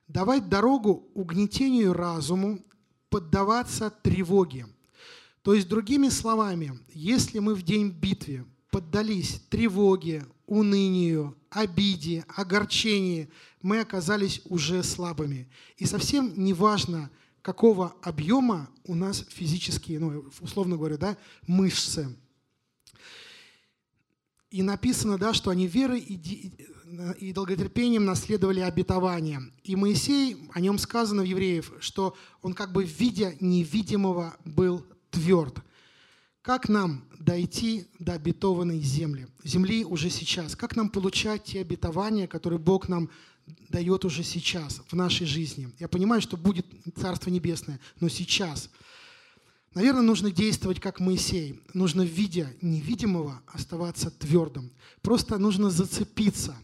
давать дорогу угнетению разуму, поддаваться тревоге. То есть, другими словами, если мы в день битвы поддались тревоге, унынию, обиде, огорчении, мы оказались уже слабыми. И совсем не важно, какого объема у нас физические, ну, условно говоря, да, мышцы. И написано, да, что они верой и, долготерпением наследовали обетование. И Моисей, о нем сказано в Евреев, что он как бы в виде невидимого был тверд. Как нам дойти до обетованной земли, земли уже сейчас? Как нам получать те обетования, которые Бог нам дает уже сейчас, в нашей жизни? Я понимаю, что будет Царство Небесное, но сейчас. Наверное, нужно действовать как Моисей. Нужно, видя невидимого, оставаться твердым. Просто нужно зацепиться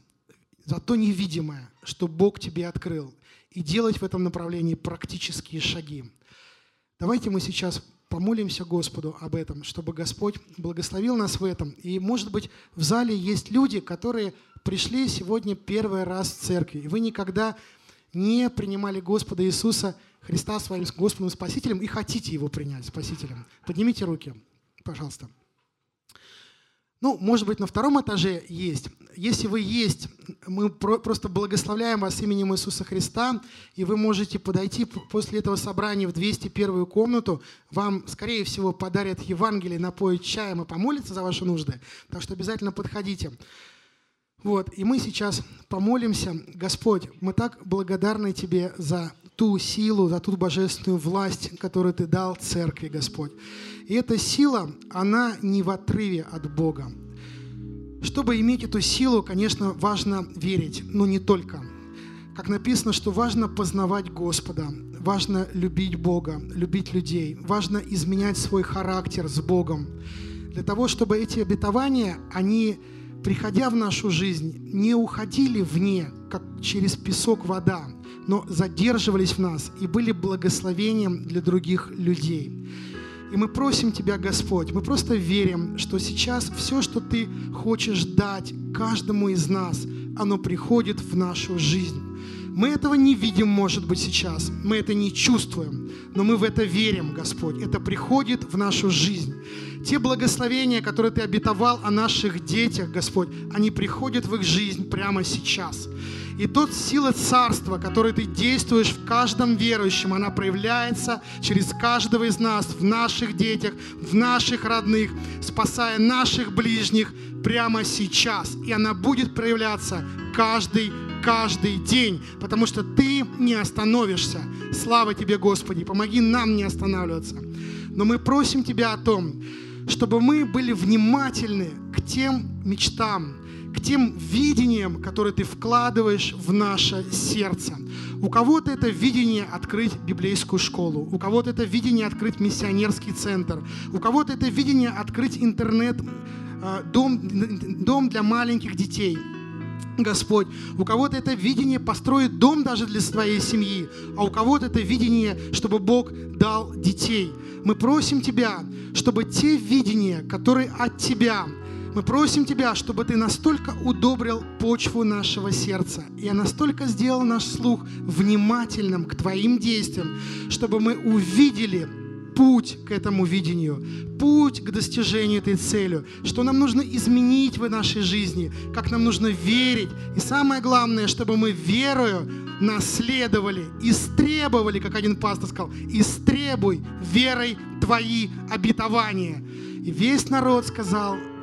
за то невидимое, что Бог тебе открыл, и делать в этом направлении практические шаги. Давайте мы сейчас помолимся Господу об этом, чтобы Господь благословил нас в этом. И, может быть, в зале есть люди, которые пришли сегодня первый раз в церкви, и вы никогда не принимали Господа Иисуса Христа своим Господом и Спасителем и хотите Его принять Спасителем. Поднимите руки, пожалуйста. Ну, может быть, на втором этаже есть. Если вы есть, мы просто благословляем вас именем Иисуса Христа, и вы можете подойти после этого собрания в 201 комнату. Вам, скорее всего, подарят Евангелие, напоят чаем и помолятся за ваши нужды. Так что обязательно подходите. Вот, и мы сейчас помолимся. Господь, мы так благодарны Тебе за ту силу, за ту божественную власть, которую Ты дал церкви, Господь. И эта сила, она не в отрыве от Бога. Чтобы иметь эту силу, конечно, важно верить, но не только. Как написано, что важно познавать Господа, важно любить Бога, любить людей, важно изменять свой характер с Богом. Для того, чтобы эти обетования, они, приходя в нашу жизнь, не уходили вне, как через песок вода, но задерживались в нас и были благословением для других людей. И мы просим Тебя, Господь, мы просто верим, что сейчас все, что Ты хочешь дать каждому из нас, оно приходит в нашу жизнь. Мы этого не видим, может быть, сейчас, мы это не чувствуем, но мы в это верим, Господь. Это приходит в нашу жизнь. Те благословения, которые Ты обетовал о наших детях, Господь, они приходят в их жизнь прямо сейчас. И тот сила царства, которой ты действуешь в каждом верующем, она проявляется через каждого из нас, в наших детях, в наших родных, спасая наших ближних прямо сейчас. И она будет проявляться каждый каждый день, потому что ты не остановишься. Слава тебе, Господи, помоги нам не останавливаться. Но мы просим Тебя о том, чтобы мы были внимательны к тем мечтам, к тем видениям, которые ты вкладываешь в наше сердце. У кого-то это видение открыть библейскую школу, у кого-то это видение открыть миссионерский центр, у кого-то это видение открыть интернет, э, дом, дом для маленьких детей. Господь, у кого-то это видение построить дом даже для своей семьи, а у кого-то это видение, чтобы Бог дал детей. Мы просим Тебя, чтобы те видения, которые от Тебя, мы просим Тебя, чтобы Ты настолько удобрил почву нашего сердца, и настолько сделал наш слух внимательным к Твоим действиям, чтобы мы увидели путь к этому видению, путь к достижению этой цели, что нам нужно изменить в нашей жизни, как нам нужно верить. И самое главное, чтобы мы верою наследовали, истребовали, как один пастор сказал, истребуй верой твои обетования. И весь народ сказал,